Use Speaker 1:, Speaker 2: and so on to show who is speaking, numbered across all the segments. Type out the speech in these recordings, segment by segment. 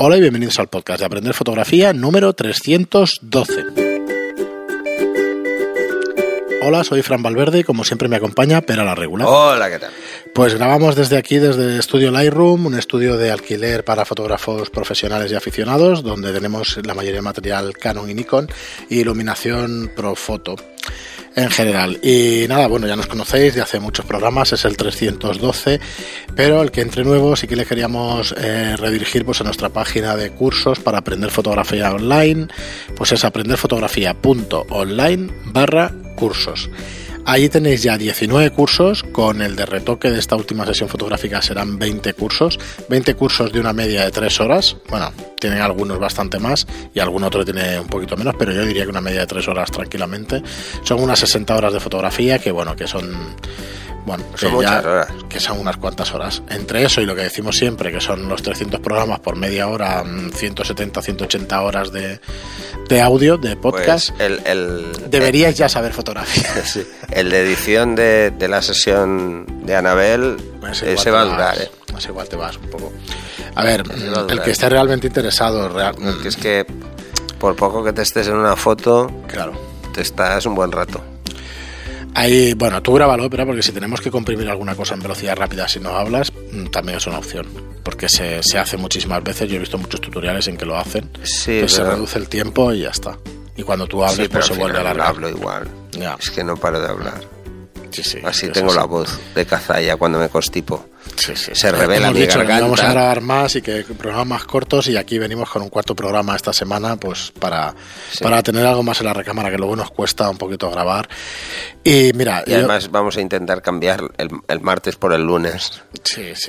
Speaker 1: Hola y bienvenidos al podcast de Aprender Fotografía número 312. Hola, soy Fran Valverde y como siempre me acompaña Pera la Regular.
Speaker 2: Hola, ¿qué tal?
Speaker 1: Pues grabamos desde aquí, desde Estudio Lightroom, un estudio de alquiler para fotógrafos profesionales y aficionados, donde tenemos la mayoría de material Canon y Nikon y iluminación Profoto en general. Y nada, bueno, ya nos conocéis de hace muchos programas, es el 312, pero el que entre nuevo sí que le queríamos eh, redirigir pues, a nuestra página de cursos para aprender fotografía online, pues es aprenderfotografía.online barra cursos. Allí tenéis ya 19 cursos, con el de retoque de esta última sesión fotográfica serán 20 cursos, 20 cursos de una media de 3 horas, bueno, tienen algunos bastante más y algún otro tiene un poquito menos, pero yo diría que una media de 3 horas tranquilamente. Son unas 60 horas de fotografía que bueno, que son bueno,
Speaker 2: Son
Speaker 1: que,
Speaker 2: muchas
Speaker 1: ya-
Speaker 2: horas.
Speaker 1: que son unas cuantas horas. Entre eso y lo que decimos siempre, que son los 300 programas por media hora, mm, 170, 180 horas de, de audio, de podcast,
Speaker 2: Pues el, el,
Speaker 1: deberíais ya saber fotografía.
Speaker 2: el, sí, el de edición de, de la sesión de Anabel,
Speaker 1: Pues
Speaker 2: ese va a durar, ¿eh?
Speaker 1: pues igual te vas un poco. A ver,
Speaker 2: a
Speaker 1: el que esté realmente interesado, real-
Speaker 2: Porque es que por poco que te estés en una foto,
Speaker 1: claro.
Speaker 2: te estás un buen rato.
Speaker 1: Ahí, bueno, tú grábalo, pero porque si tenemos que comprimir alguna cosa en velocidad rápida si no hablas, mm, también es una opción. Porque se, se hace muchísimas veces, yo he visto muchos tutoriales en que lo hacen.
Speaker 2: Sí,
Speaker 1: pues se reduce el tiempo y ya está. Y cuando tú hables,
Speaker 2: Sí,
Speaker 1: pues se vuelve a
Speaker 2: final
Speaker 1: alargar.
Speaker 2: hablo igual.
Speaker 1: Ya.
Speaker 2: Es que no paro de hablar.
Speaker 1: Sí, sí,
Speaker 2: Así tengo la voz de cazalla cuando me constipo.
Speaker 1: Sí, sí.
Speaker 2: Se revela
Speaker 1: hemos
Speaker 2: mi
Speaker 1: dicho
Speaker 2: garganta.
Speaker 1: Vamos a grabar más y que programas más cortos y aquí venimos con un cuarto programa esta semana pues para,
Speaker 2: Sí.
Speaker 1: para tener algo más en la recámara que luego nos cuesta un poquito grabar. Y mira,
Speaker 2: Y
Speaker 1: yo-
Speaker 2: además vamos a intentar cambiar el, el martes por el lunes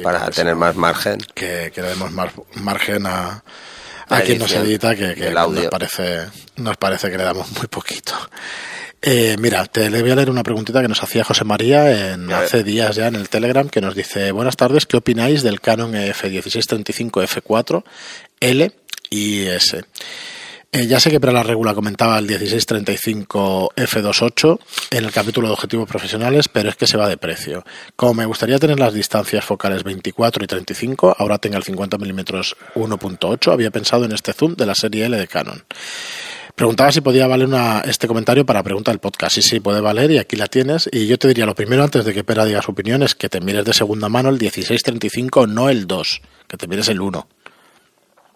Speaker 2: para
Speaker 1: porque
Speaker 2: tener más margen.
Speaker 1: que, que le demos más margen a, a quien nos edita que, que nos parece nos parece que le damos muy poquito. Eh, mira, te le voy a leer una preguntita que nos hacía José María en, hace días ya en el Telegram, que nos dice, buenas tardes, ¿qué opináis del Canon F1635 F4 L y S? Eh, ya sé que para la regula comentaba el 1635 F28 en el capítulo de objetivos profesionales, pero es que se va de precio. Como me gustaría tener las distancias focales 24 y 35, ahora tenga el 50 mm 1.8, había pensado en este zoom de la serie L de Canon. Preguntaba si podía valer una, este comentario para pregunta del podcast. Sí, sí, puede valer y aquí la tienes. Y yo te diría lo primero, antes de que Pera diga su opinión, es que te mires de segunda mano el 1635, no el 2, que te mires el 1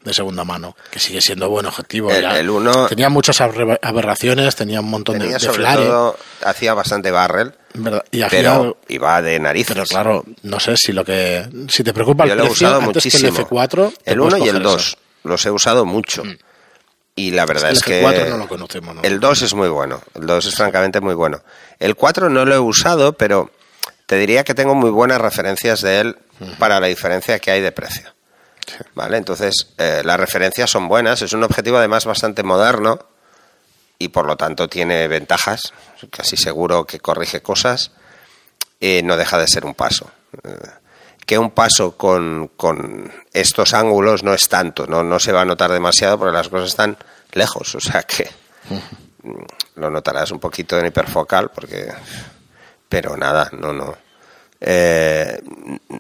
Speaker 1: de segunda mano, que sigue siendo buen objetivo.
Speaker 2: El- el uno-
Speaker 1: Tenía muchas aberra- aberraciones, tenía un montón de,
Speaker 2: Tenía
Speaker 1: de
Speaker 2: sobre
Speaker 1: flare,
Speaker 2: todo, hacía bastante barrel,
Speaker 1: ¿verdad? Y
Speaker 2: pero iba de narices.
Speaker 1: pero claro, no sé si lo que si te preocupa
Speaker 2: Yo
Speaker 1: el
Speaker 2: lo he
Speaker 1: precio
Speaker 2: usado
Speaker 1: antes
Speaker 2: muchísimo.
Speaker 1: que el F4, te
Speaker 2: el
Speaker 1: puedes
Speaker 2: 1 y el
Speaker 1: coger
Speaker 2: 2
Speaker 1: eso.
Speaker 2: los he usado mucho. Y la verdad
Speaker 1: el
Speaker 2: es, que
Speaker 1: F4 no lo conocemos, ¿no?
Speaker 2: el 2 es muy bueno. El 2 es francamente muy bueno. El 4 no lo he usado, pero te diría que tengo muy buenas referencias de él para la diferencia que hay de precio. ¿Vale? Entonces, eh, las referencias son buenas. Es un objetivo además bastante moderno y por lo tanto tiene ventajas. Casi seguro que corrige cosas. Eh, no deja de ser un paso. Eh, que un paso con, con estos ángulos no es tanto, ¿no? no se va a notar demasiado porque las cosas están lejos, o sea que mm, lo notarás un poquito en hiperfocal porque pero nada, no, no. Eh,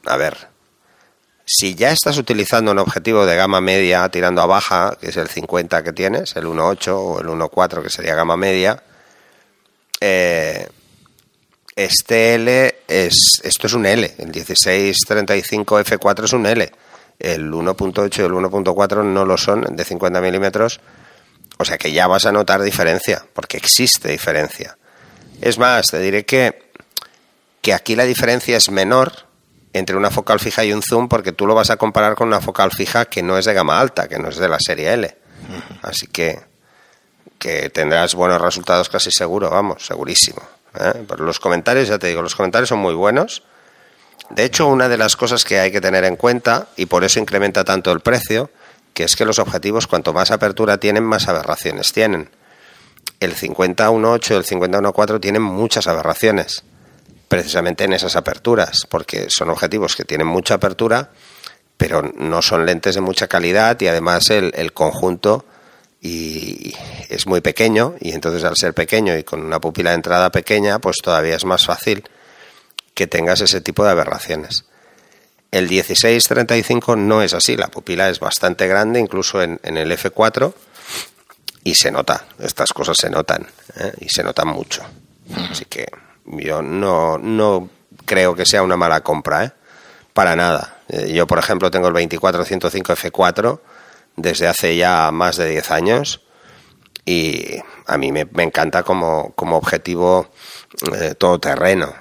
Speaker 2: a ver, si ya estás utilizando un objetivo de gama media tirando a baja, que es el 50 que tienes, el 1.8 o el 1.4 que sería gama media, eh, este L es, esto es un L, el 1635 F4 es un L, el 1.8 y el 1.4 no lo son, de 50 milímetros, o sea que ya vas a notar diferencia, porque existe diferencia. Es más, te diré que, que aquí la diferencia es menor entre una focal fija y un zoom, porque tú lo vas a comparar con una focal fija que no es de gama alta, que no es de la serie L. Así que, que tendrás buenos resultados casi seguro, vamos, segurísimo. ¿Eh? Pero los comentarios, ya te digo, los comentarios son muy buenos. De hecho, una de las cosas que hay que tener en cuenta, y por eso incrementa tanto el precio, que es que los objetivos, cuanto más apertura tienen, más aberraciones tienen. El 50-1.8 y el 50-1.4 tienen muchas aberraciones, precisamente en esas aperturas, porque son objetivos que tienen mucha apertura, pero no son lentes de mucha calidad y además el, el conjunto y es muy pequeño y entonces al ser pequeño y con una pupila de entrada pequeña, pues todavía es más fácil que tengas ese tipo de aberraciones. El 16-35 no es así, la pupila es bastante grande, incluso en, el F4, y se nota, estas cosas se notan, ¿eh? y se notan mucho. Así que yo no, no creo que sea una mala compra, ¿eh? para nada. Eh, yo, por ejemplo, tengo el 24-105 F4 desde hace ya más de 10 años y a mí me, encanta como, como objetivo eh, todoterreno.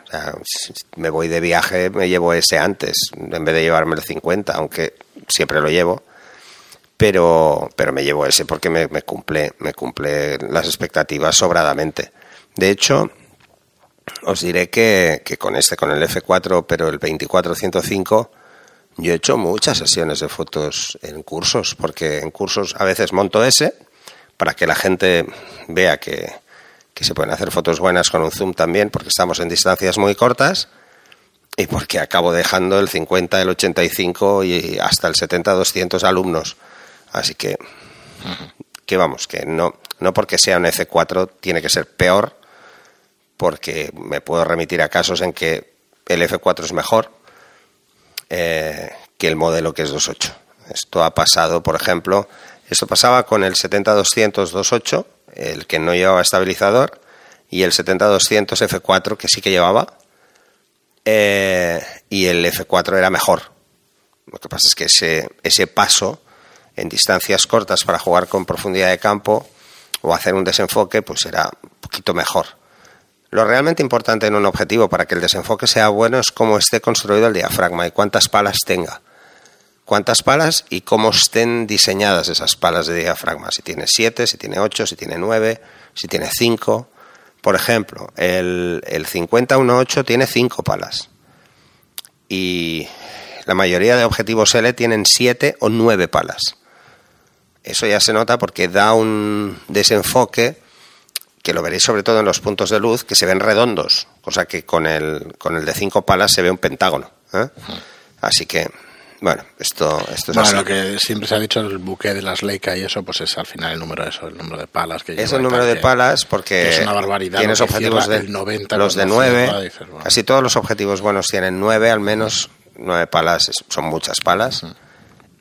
Speaker 2: Me voy de viaje, me llevo ese antes, en vez de llevarme el 50, aunque siempre lo llevo. Pero, pero me llevo ese porque me, me cumple, me cumple las expectativas sobradamente. De hecho, os diré que, que, con este, con el F4, pero el 2405, yo he hecho muchas sesiones de fotos en cursos, porque en cursos a veces monto ese para que la gente vea que, se pueden hacer fotos buenas con un zoom también, porque estamos en distancias muy cortas y porque acabo dejando el 50, el 85 y hasta el 70-200 alumnos. Así que, que vamos, que no, no porque sea un F4 tiene que ser peor, porque me puedo remitir a casos en que el F4 es mejor eh, que el modelo que es 2.8. Esto ha pasado, por ejemplo, esto pasaba con el 70-200 2.8, el que no llevaba estabilizador, y el 70-200 F4, que sí que llevaba, eh, y el F4 era mejor. Lo que pasa es que ese, ese paso en distancias cortas para jugar con profundidad de campo o hacer un desenfoque, pues era un poquito mejor. Lo realmente importante en un objetivo para que el desenfoque sea bueno es cómo esté construido el diafragma y cuántas palas tenga cuántas palas y cómo estén diseñadas esas palas de diafragma. Si tiene 7, si tiene 8, si tiene 9, si tiene 5. Por ejemplo, el, el 5018 tiene 5 palas. Y la mayoría de objetivos L tienen 7 o 9 palas. Eso ya se nota porque da un desenfoque que lo veréis sobre todo en los puntos de luz que se ven redondos, cosa que con el, con el de 5 palas se ve un pentágono. ¿eh? Así que bueno, esto, esto es
Speaker 1: bueno, lo que siempre se ha dicho el buque de las Leica y eso, pues es al final el número de eso, el número de palas que
Speaker 2: Es el número de palas porque
Speaker 1: es una barbaridad
Speaker 2: tienes objetivos de
Speaker 1: 90,
Speaker 2: los de 9, casi todos los objetivos buenos tienen 9 al menos, 9 palas son muchas palas.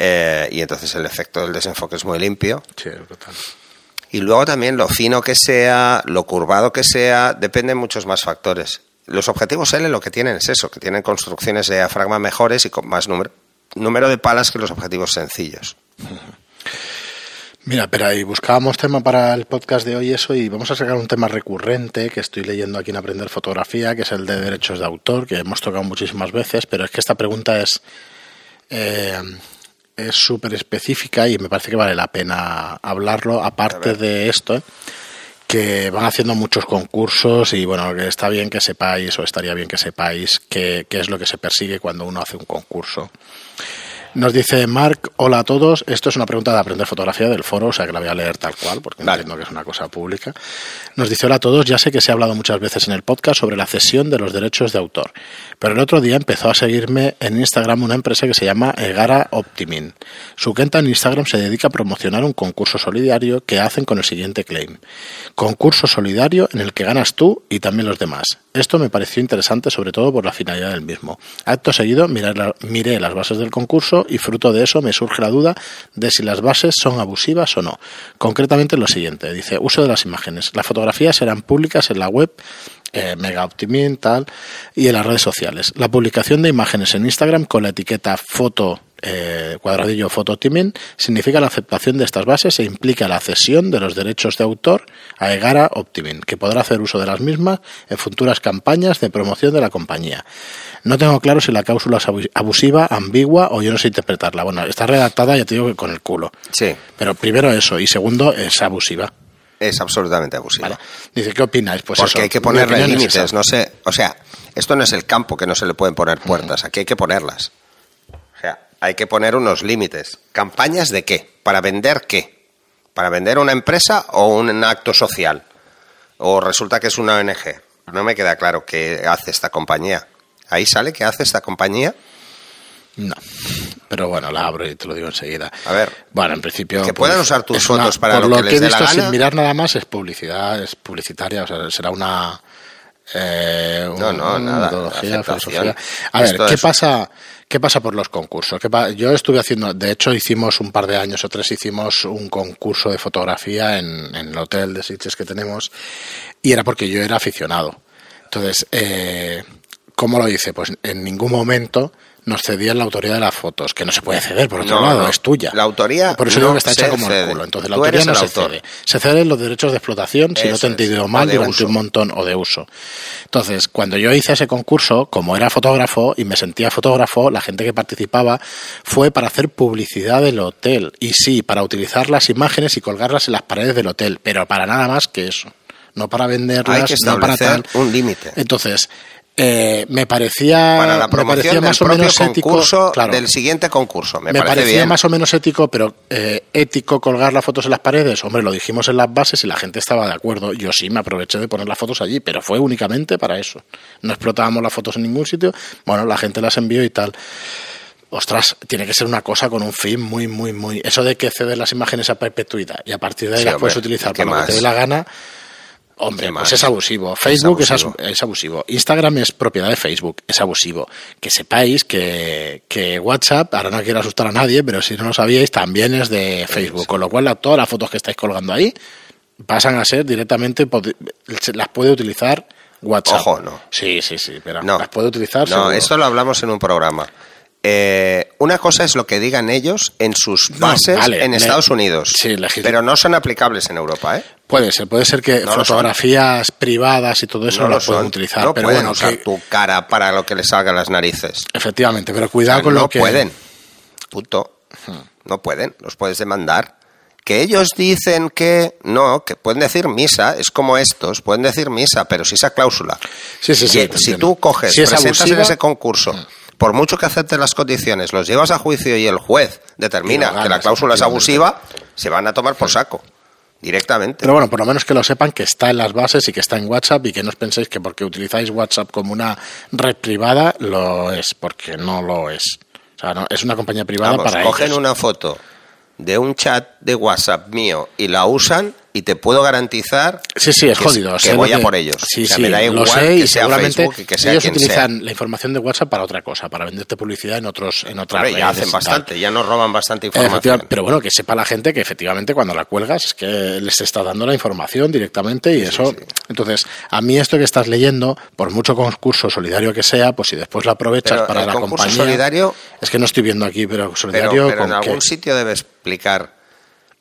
Speaker 2: Eh, y entonces el efecto del desenfoque es muy limpio.
Speaker 1: Sí, total.
Speaker 2: Y luego también lo fino que sea, lo curvado que sea, dependen muchos más factores. Los objetivos L lo que tienen es eso, que tienen construcciones de diafragma mejores y con más número, número de palas que los objetivos sencillos.
Speaker 1: Mira, pero ahí buscábamos tema para el podcast de hoy eso y vamos a sacar un tema recurrente que estoy leyendo aquí en Aprender Fotografía, que es el de derechos de autor, que hemos tocado muchísimas veces, pero es que esta pregunta es eh, es súper específica y me parece que vale la pena hablarlo aparte de esto. ¿eh? que van haciendo muchos concursos y bueno, está bien que sepáis o estaría bien que sepáis qué, qué es lo que se persigue cuando uno hace un concurso. Nos dice Mark, hola a todos. Esto es una pregunta de aprender fotografía del foro, o sea que la voy a leer tal cual, porque entiendo que es una cosa pública. Nos dice, hola a todos, ya sé que se ha hablado muchas veces en el podcast sobre la cesión de los derechos de autor, pero el otro día empezó a seguirme en Instagram una empresa que se llama Egara Optimin. Su cuenta en Instagram se dedica a promocionar un concurso solidario que hacen con el siguiente claim. Concurso solidario en el que ganas tú y también los demás. Esto me pareció interesante sobre todo por la finalidad del mismo. Acto seguido miré las bases del concurso y fruto de eso me surge la duda de si las bases son abusivas o no. Concretamente lo siguiente, dice, uso de las imágenes. Las fotografías serán públicas en la web eh, Mega Optimin, y en las redes sociales. La publicación de imágenes en Instagram con la etiqueta foto eh, cuadradillo foto significa la aceptación de estas bases e implica la cesión de los derechos de autor a Egara Optimin, que podrá hacer uso de las mismas en futuras campañas de promoción de la compañía. No tengo claro si la cláusula es abusiva, ambigua o yo no sé interpretarla. Bueno, está redactada, ya te digo que con el culo.
Speaker 2: Sí.
Speaker 1: Pero primero eso y segundo es abusiva
Speaker 2: es absolutamente abusiva.
Speaker 1: Dice, ¿qué opináis? Pues
Speaker 2: Porque hay que ponerle límites, no sé, o sea, esto no es el campo que no se le pueden poner puertas, aquí hay que ponerlas hay que poner unos límites. ¿Campañas de qué? ¿Para vender qué? ¿Para vender una empresa o un acto social? ¿O resulta que es una ONG? No me queda claro qué hace esta compañía. ¿Ahí sale qué hace esta compañía?
Speaker 1: No, pero bueno, la abro y te lo digo enseguida.
Speaker 2: A ver,
Speaker 1: bueno, en principio
Speaker 2: que puedan pues, usar tus fotos para lo, que, les he visto
Speaker 1: sin mirar nada más es publicidad, es publicitaria, o sea, será una Eh,
Speaker 2: No, no,
Speaker 1: un-
Speaker 2: nada,
Speaker 1: metodología,
Speaker 2: aceptación.
Speaker 1: filosofía. A ver, ¿qué
Speaker 2: es-
Speaker 1: pasa? ¿Qué pasa por los concursos? ¿Qué pa- Yo estuve haciendo, de hecho hicimos un par de años o tres, hicimos un concurso de fotografía en, en el hotel de Sitges que tenemos y era porque yo era aficionado. Entonces, eh, ¿cómo lo hice? Pues en ningún momento nos cedían la autoría de las fotos, que no se puede ceder, por otro
Speaker 2: No,
Speaker 1: lado,
Speaker 2: no.
Speaker 1: es tuya.
Speaker 2: La autoría
Speaker 1: Por eso
Speaker 2: no
Speaker 1: digo que está hecha como
Speaker 2: cede.
Speaker 1: el culo. Entonces la
Speaker 2: Tú
Speaker 1: autoría no se
Speaker 2: autor.
Speaker 1: cede. Se ceden los derechos de explotación, si no te he entendido mal, durante
Speaker 2: uso.
Speaker 1: un montón o de uso. Entonces, cuando yo hice ese concurso, como era fotógrafo y me sentía fotógrafo, la gente que participaba fue para hacer publicidad del hotel. Y sí, para utilizar las imágenes y colgarlas en las paredes del hotel, pero para nada más que eso. No para venderlas,
Speaker 2: Hay que
Speaker 1: no para tal.
Speaker 2: un límite.
Speaker 1: Entonces, eh, me parecía,
Speaker 2: Para la
Speaker 1: me parecía
Speaker 2: promoción del
Speaker 1: más o menos ético. claro,
Speaker 2: del siguiente concurso. Me,
Speaker 1: me,
Speaker 2: parece
Speaker 1: parecía
Speaker 2: bien.
Speaker 1: más o menos ético, pero eh, ético colgar las fotos en las paredes. Hombre, lo dijimos en las bases y la gente estaba de acuerdo. Yo sí me aproveché de poner las fotos allí, pero fue únicamente para eso. No explotábamos las fotos en ningún sitio. Bueno, la gente las envió y tal. Ostras, tiene que ser una cosa con un fin muy, muy, muy. Eso de que ceder las imágenes a perpetuidad y a partir de ahí
Speaker 2: Sí,
Speaker 1: las
Speaker 2: hombre,
Speaker 1: puedes utilizar
Speaker 2: ¿y qué
Speaker 1: para lo que te dé la gana. Hombre,
Speaker 2: ¿Qué
Speaker 1: pues es abusivo. Facebook es,
Speaker 2: abusivo.
Speaker 1: as- es abusivo. Instagram es propiedad de Facebook, es abusivo. Que sepáis que, que WhatsApp, ahora no quiero asustar a nadie, pero si no lo sabíais, también es de Facebook. Con lo cual, la- todas las fotos que estáis colgando ahí pasan a ser directamente, las puede utilizar WhatsApp.
Speaker 2: Ojo, no.
Speaker 1: Sí, sí, sí, pero
Speaker 2: No.
Speaker 1: las puede utilizar.
Speaker 2: No,
Speaker 1: seguro.
Speaker 2: esto lo hablamos en un programa. Eh, una cosa es lo que digan ellos en sus
Speaker 1: No,
Speaker 2: bases
Speaker 1: vale,
Speaker 2: en
Speaker 1: le-
Speaker 2: Estados Unidos,
Speaker 1: sí,
Speaker 2: pero no son aplicables en Europa, ¿eh?
Speaker 1: Puede ser, puede ser que
Speaker 2: No lo
Speaker 1: fotografías privadas y todo eso
Speaker 2: no
Speaker 1: no
Speaker 2: lo
Speaker 1: las pueden utilizar.
Speaker 2: no
Speaker 1: pero
Speaker 2: pueden
Speaker 1: bueno,
Speaker 2: usar
Speaker 1: que-
Speaker 2: tu cara para lo que les salga las narices.
Speaker 1: efectivamente, pero
Speaker 2: O
Speaker 1: cuidado
Speaker 2: sea,
Speaker 1: con
Speaker 2: no
Speaker 1: lo que.
Speaker 2: pueden. Punto. No pueden. Los puedes demandar. Que ellos dicen que no, que pueden decir misa, es como estos, pueden decir misa, pero si esa cláusula.
Speaker 1: Sí, sí, sí,
Speaker 2: Y- si
Speaker 1: entiendo.
Speaker 2: tú coges,
Speaker 1: Si es
Speaker 2: presentas
Speaker 1: abusiva-
Speaker 2: en ese concurso, por mucho que aceptes las condiciones, los llevas a juicio y el juez determina que la cláusula es abusiva, se van a tomar por saco. Directamente.
Speaker 1: Pero bueno, por lo menos que lo sepan que está en las bases y que está en WhatsApp y que no os penséis que porque utilizáis WhatsApp como una red privada lo es, porque no lo es. O sea, no, es una compañía privada
Speaker 2: Vamos,
Speaker 1: para
Speaker 2: cogen
Speaker 1: ellos.
Speaker 2: una foto de un chat de WhatsApp mío y la usan y te puedo garantizar
Speaker 1: Sí, sí, es
Speaker 2: que-
Speaker 1: jodido.
Speaker 2: que voy a por ellos.
Speaker 1: Sí,
Speaker 2: O sea,
Speaker 1: sí,
Speaker 2: me da
Speaker 1: lo
Speaker 2: igual
Speaker 1: sé
Speaker 2: que
Speaker 1: y
Speaker 2: sea
Speaker 1: seguramente
Speaker 2: Facebook y que sea
Speaker 1: ellos
Speaker 2: quien
Speaker 1: utilizan la información de WhatsApp para otra cosa, para venderte publicidad en otros en otras
Speaker 2: Hombre, ya
Speaker 1: redes y
Speaker 2: hacen bastante, ya nos roban bastante información.
Speaker 1: Pero bueno, que sepa la gente que efectivamente cuando la cuelgas es que les está dando la información directamente y eso. Entonces, a mí esto que estás leyendo, por mucho concurso solidario que sea, pues si después lo aprovechas
Speaker 2: Pero
Speaker 1: para
Speaker 2: el
Speaker 1: la
Speaker 2: concurso
Speaker 1: compañía.
Speaker 2: solidario-
Speaker 1: Es que no estoy viendo aquí, pero solidario
Speaker 2: pero en
Speaker 1: con
Speaker 2: algún
Speaker 1: qué?
Speaker 2: sitio debe explicar.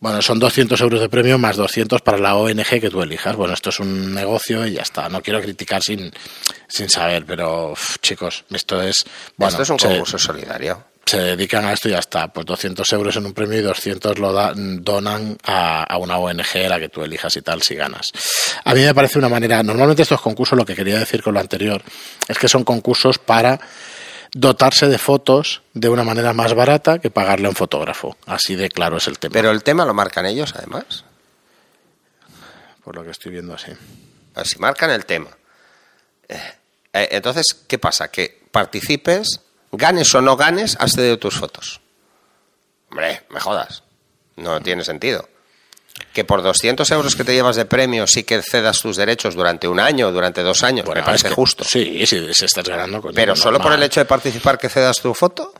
Speaker 1: Bueno, son 200 euros de premio más 200 para la ONG que tú elijas. Bueno, esto es un negocio y ya está. No quiero criticar sin, sin saber, pero uf, chicos, esto es. Bueno,
Speaker 2: Esto es un
Speaker 1: se-
Speaker 2: concurso solidario.
Speaker 1: se dedican a esto y ya está. Pues 200 euros en un premio y 200 lo da- donan a, a una ONG, la que tú elijas y tal, si ganas. A mí me parece una manera. Normalmente estos concursos, lo que quería decir con lo anterior, es que son concursos para dotarse de fotos de una manera más barata que pagarle a un fotógrafo. Así de claro es el tema.
Speaker 2: Pero el tema lo marcan ellos, además.
Speaker 1: por lo que estoy viendo así.
Speaker 2: Si marcan el tema. Eh, eh, entonces, ¿qué pasa? Que participes, ganes o no ganes, has cedido tus fotos. Hombre, me jodas. No tiene sentido. Que por 200 euros que te llevas de premio sí que cedas tus derechos durante un año o durante dos años, me parece
Speaker 1: es que-
Speaker 2: justo.
Speaker 1: Sí, sí, estás ganando.
Speaker 2: Pero solo por el hecho de participar que cedas tu foto,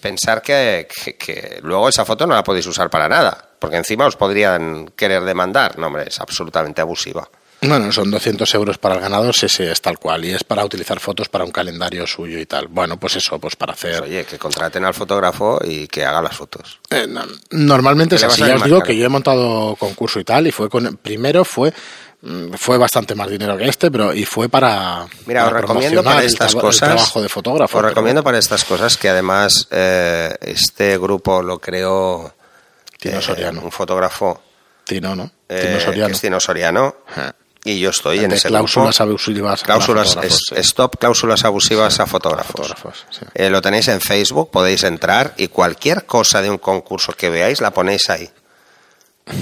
Speaker 2: pensar que, que- que luego esa foto no la podéis usar para nada, porque encima os podrían querer demandar. No, hombre, es absolutamente abusiva.
Speaker 1: Bueno, son 200 euros para el ganador, sí, sí, es tal cual. Y es para utilizar fotos para un calendario suyo y tal. Bueno, pues eso, pues para
Speaker 2: Pues,
Speaker 1: hacer.
Speaker 2: oye, que contraten al fotógrafo y que haga las fotos.
Speaker 1: Eh, no, normalmente es
Speaker 2: ¿Qué le
Speaker 1: así. Ya os digo que yo he montado concurso y tal, y fue con. Primero fue. mm, Fue bastante más dinero que este, pero y fue para.
Speaker 2: Mira, os recomiendo para
Speaker 1: el
Speaker 2: estas
Speaker 1: traba-
Speaker 2: cosas.
Speaker 1: El trabajo de fotógrafo.
Speaker 2: Os
Speaker 1: pero-
Speaker 2: recomiendo para estas cosas que además eh, este grupo lo creó
Speaker 1: Tino
Speaker 2: eh,
Speaker 1: Soriano.
Speaker 2: un fotógrafo
Speaker 1: Tino, ¿no? Tino Soriano.
Speaker 2: Tino Soriano
Speaker 1: Ajá.
Speaker 2: Y yo estoy en ese
Speaker 1: cláusulas
Speaker 2: grupo.
Speaker 1: abusivas.
Speaker 2: Cláusulas,
Speaker 1: fotógrafos,
Speaker 2: es-
Speaker 1: sí.
Speaker 2: stop cláusulas abusivas a fotógrafos.
Speaker 1: fotógrafos, sí.
Speaker 2: Eh, lo tenéis en Facebook, podéis entrar y cualquier cosa de un concurso que veáis la ponéis ahí.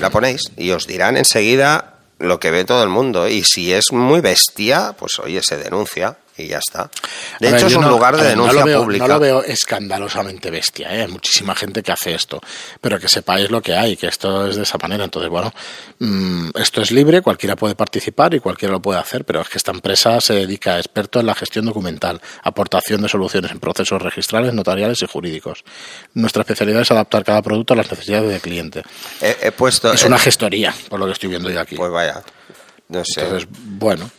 Speaker 2: La ponéis y os dirán enseguida lo que ve todo el mundo. Y si es muy bestia, pues oye, se denuncia. Y ya está. De hecho, es un lugar de denuncia
Speaker 1: no veo,
Speaker 2: pública.
Speaker 1: No lo veo escandalosamente bestia, ¿eh? hay muchísima gente que hace esto, pero que sepáis lo que hay, que esto es de esa manera. Entonces, bueno, mmm, esto es libre, cualquiera puede participar y cualquiera lo puede hacer, pero es que esta empresa se dedica a experto en la gestión documental, aportación de soluciones en procesos registrales, notariales y jurídicos. Nuestra especialidad es adaptar cada producto a las necesidades del cliente.
Speaker 2: He, he puesto,
Speaker 1: es una gestoría, por lo que estoy viendo yo aquí.
Speaker 2: Pues vaya, no sé.
Speaker 1: Entonces, bueno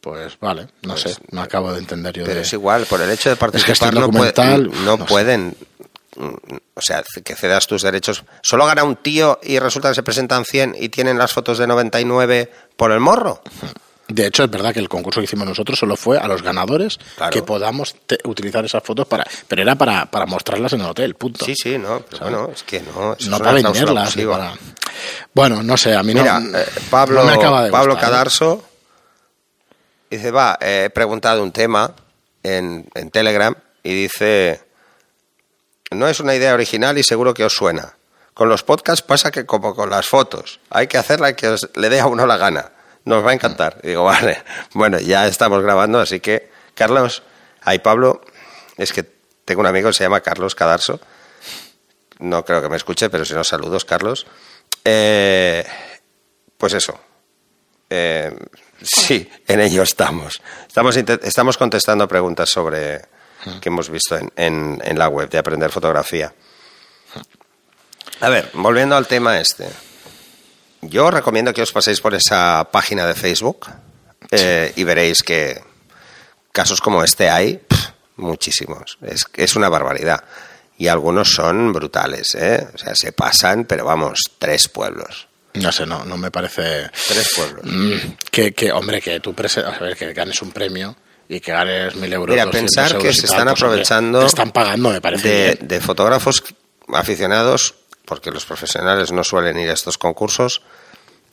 Speaker 1: pues vale, no pues, sé, no acabo de entender yo.
Speaker 2: Pero
Speaker 1: de...
Speaker 2: es igual, por el hecho de participar no, puede, no, no, pueden, o sea, que cedas tus derechos. Solo gana un tío y resulta que se presentan 100 y tienen las fotos de 99 por el morro.
Speaker 1: De hecho, es verdad que el concurso que hicimos nosotros solo fue a los ganadores claro. que podamos utilizar esas fotos para, pero era para, para mostrarlas en el hotel, punto.
Speaker 2: Sí, sí, no, pero bueno, es que no,
Speaker 1: no es para venderlas. Para... Bueno, no sé, a mí
Speaker 2: Mira,
Speaker 1: no,
Speaker 2: eh, Pablo,
Speaker 1: no me acaba de
Speaker 2: Pablo
Speaker 1: gustar,
Speaker 2: Cadarso dice, va, eh, he preguntado un tema en, en Telegram y dice, no es una idea original y seguro que os suena. Con los podcasts pasa que como con las fotos, hay que hacerla que os, le dé a uno la gana nos va a encantar. Digo, vale, bueno, ya estamos grabando, así que, Carlos, ahí Pablo, es que tengo un amigo que se llama Carlos Cadarso, no creo que me escuche, pero si no, saludos, Carlos. Eh, pues eso, eh, sí, en ello estamos. Estamos, estamos contestando preguntas sobre que hemos visto en, en, en la web de aprender fotografía. A ver, volviendo al tema este. Yo recomiendo que os paséis por esa página de Facebook eh, y veréis que casos como este hay pff, muchísimos. Es, es una barbaridad. Y algunos son brutales, ¿eh? O sea, se pasan, pero vamos, tres pueblos.
Speaker 1: No sé, no, no me parece.
Speaker 2: Tres pueblos.
Speaker 1: Mm, que, que, hombre, que tú prese... a ver, que ganes un premio y que ganes mil euros.
Speaker 2: Mira, pensar
Speaker 1: euros
Speaker 2: que se están
Speaker 1: pues,
Speaker 2: aprovechando.
Speaker 1: Te están pagando, me parece.
Speaker 2: De,
Speaker 1: bien.
Speaker 2: de fotógrafos aficionados porque los profesionales no suelen ir a estos concursos,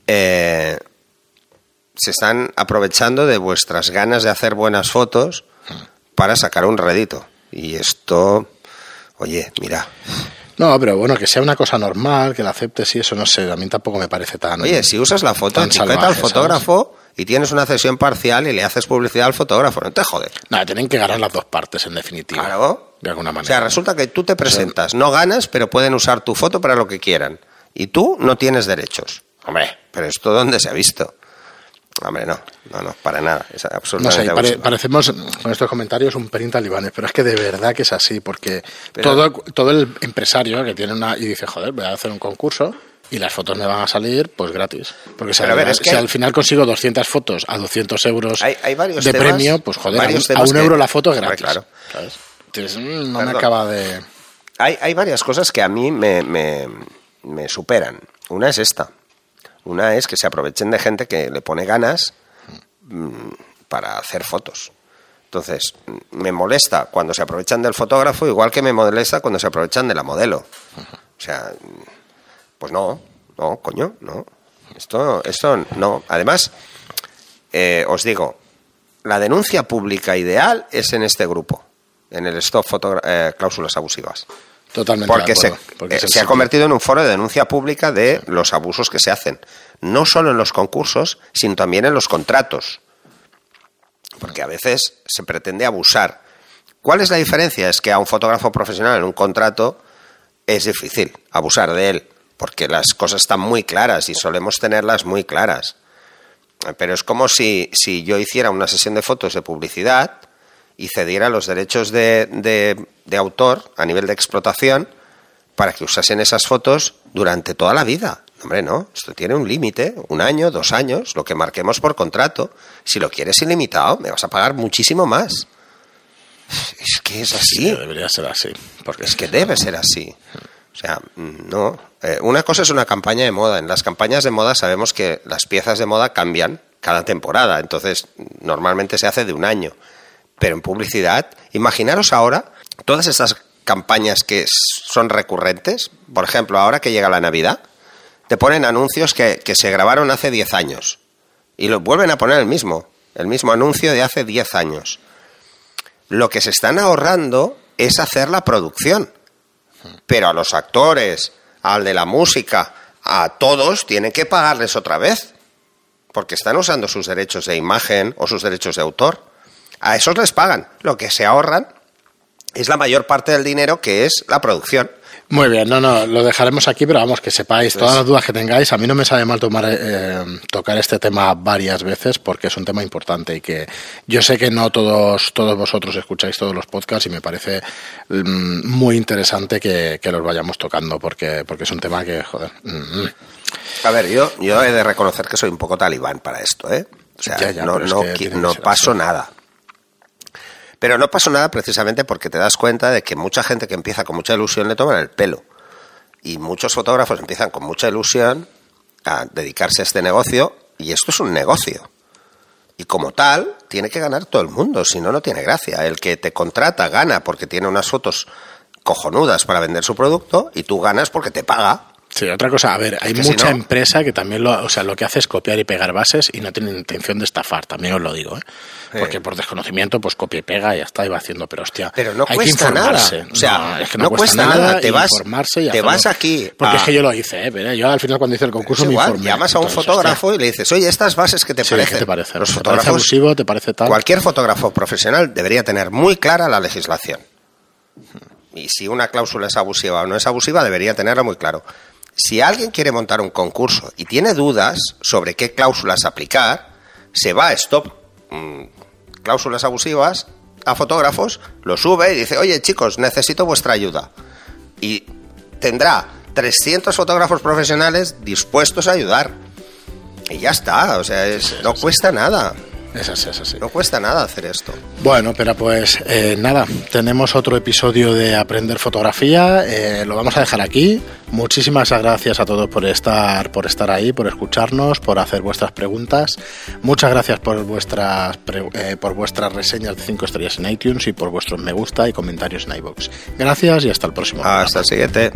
Speaker 2: eh, se están aprovechando de vuestras ganas de hacer buenas fotos para sacar un rédito. Y esto, oye, mira.
Speaker 1: No, pero bueno, que sea una cosa normal, que la aceptes y eso, no sé, a mí tampoco me parece tan.
Speaker 2: Oye, si usas la foto, etiqueta al fotógrafo y tienes una cesión parcial y le haces publicidad al fotógrafo, no te jodes.
Speaker 1: No, tienen que ganar las dos partes, en definitiva.
Speaker 2: Claro.
Speaker 1: De alguna
Speaker 2: O
Speaker 1: manera.
Speaker 2: sea, resulta que tú te presentas, no ganas, pero pueden usar tu foto para lo que quieran. Y tú no tienes derechos. Hombre, pero esto dónde se ha visto. Hombre, no, no, no, para nada. Es
Speaker 1: No
Speaker 2: absolutamente
Speaker 1: sé, pare-
Speaker 2: absurdo.
Speaker 1: parecemos con estos comentarios un pelín talibanes, pero es que de verdad que es así, porque
Speaker 2: Pero-
Speaker 1: todo, todo el empresario que tiene una. y dice, joder, voy a hacer un concurso y las fotos me van a salir, pues gratis. Porque si,
Speaker 2: ver,
Speaker 1: al,
Speaker 2: es que
Speaker 1: si al final consigo 200 fotos a 200 euros
Speaker 2: Hay- hay varios
Speaker 1: de
Speaker 2: temas-
Speaker 1: premio, pues joder, a un,
Speaker 2: varios
Speaker 1: a
Speaker 2: temas
Speaker 1: un
Speaker 2: que-
Speaker 1: euro la foto es gratis.
Speaker 2: claro.
Speaker 1: ¿sabes? Entonces, mm, no me acaba de.
Speaker 2: Hay, hay varias cosas que a mí me, me, me superan. Una es esta. Una es que se aprovechen de gente que le pone ganas mm, para hacer fotos. Entonces, mm, me molesta cuando se aprovechan del fotógrafo, igual que me molesta cuando se aprovechan de la modelo. O sea, mm, pues no, no, coño, no. Esto, esto no. Además, eh, os digo, la denuncia pública ideal es en este grupo, en el Stop eh, Cláusulas Abusivas.
Speaker 1: Totalmente
Speaker 2: Porque,
Speaker 1: de
Speaker 2: se,
Speaker 1: porque
Speaker 2: eh, se ha convertido en un foro de denuncia pública de los abusos que se hacen. No solo en los concursos, sino también en los contratos. Porque a veces se pretende abusar. ¿Cuál es la diferencia? Es que a un fotógrafo profesional en un contrato es difícil abusar de él, porque las cosas están muy claras y solemos tenerlas muy claras. Pero es como si, si yo hiciera una sesión de fotos de publicidad y cediera los derechos de, de- de autor a nivel de explotación para que usasen esas fotos durante toda la vida. Hombre, no, esto tiene un límite, un año, dos años, lo que marquemos por contrato. Si lo quieres ilimitado, me vas a pagar muchísimo más. Es que es así.
Speaker 1: Sí, debería ser así. Porque
Speaker 2: Es que debe ser así. O sea, no. Eh, una cosa es una campaña de moda. En las campañas de moda sabemos que las piezas de moda cambian cada temporada. Entonces, normalmente se hace de un año. Pero en publicidad, imaginaros ahora todas estas campañas que son recurrentes. Por ejemplo, ahora que llega la Navidad, te ponen anuncios que, que se grabaron hace 10 años. Y lo vuelven a poner el mismo. El mismo anuncio de hace 10 años. Lo que se están ahorrando es hacer la producción. Pero a los actores, al de la música, a todos tienen que pagarles otra vez. Porque están usando sus derechos de imagen o sus derechos de autor. A esos les pagan. Lo que se ahorran es la mayor parte del dinero que es la producción.
Speaker 1: Muy bien, no, no, lo dejaremos aquí, pero vamos, que sepáis todas las dudas que tengáis. A mí no me sabe mal tomar, eh, tocar este tema varias veces porque es un tema importante y que yo sé que no todos, todos vosotros escucháis todos los podcasts y me parece mm, muy interesante que, los vayamos tocando porque, porque es un tema que, joder. Mm.
Speaker 2: A ver, yo, yo he de reconocer que soy un poco talibán para esto, ¿eh? O sea, no, no, no paso nada. Pero no pasó nada precisamente porque te das cuenta de que mucha gente que empieza con mucha ilusión le toman el pelo. Y muchos fotógrafos empiezan con mucha ilusión a dedicarse a este negocio y esto es un negocio. Y como tal, tiene que ganar todo el mundo, si no, no tiene gracia. El que te contrata gana porque tiene unas fotos cojonudas para vender su producto y tú ganas porque te paga.
Speaker 1: Sí, otra cosa, a ver, hay mucha empresa que también lo, o sea, lo que hace es copiar y pegar bases y no tiene intención de estafar, también os lo digo, ¿eh? Porque por desconocimiento, pues copia y pega y ya está, y va haciendo, pero hostia,
Speaker 2: pero no
Speaker 1: hay
Speaker 2: cuesta
Speaker 1: que informarse.
Speaker 2: Nada. O sea, es que no, cuesta, nada, te vas,
Speaker 1: informarse y
Speaker 2: te vas aquí.
Speaker 1: Porque es que yo lo hice, ¿eh? Yo al final cuando hice el concurso me informé.
Speaker 2: Llamas a un fotógrafo y le dices, oye, estas bases que te parecen.
Speaker 1: ¿qué te parece? Los fotógrafos, abusivo, te parece tal.
Speaker 2: Cualquier fotógrafo profesional debería tener muy clara la legislación. Y si una cláusula es abusiva o no es abusiva, debería tenerlo muy claro si alguien quiere montar un concurso y tiene dudas sobre qué cláusulas aplicar, se va a Stop mm, Cláusulas Abusivas a fotógrafos, lo sube y dice, oye chicos, necesito vuestra ayuda. Y tendrá 300 fotógrafos profesionales dispuestos a ayudar. Y ya está, o sea, no cuesta nada.
Speaker 1: Es así, es así.
Speaker 2: No cuesta nada hacer esto.
Speaker 1: Bueno, pero pues eh, nada, tenemos otro episodio de Aprender Fotografía, eh, lo vamos a dejar aquí. Muchísimas gracias a todos por estar, por estar ahí, por escucharnos, por hacer vuestras preguntas. Muchas gracias por vuestras, eh, por vuestras reseñas de 5 estrellas en iTunes y por vuestros me gusta y comentarios en iVoox. Gracias y hasta el próximo.
Speaker 2: Hasta el siguiente.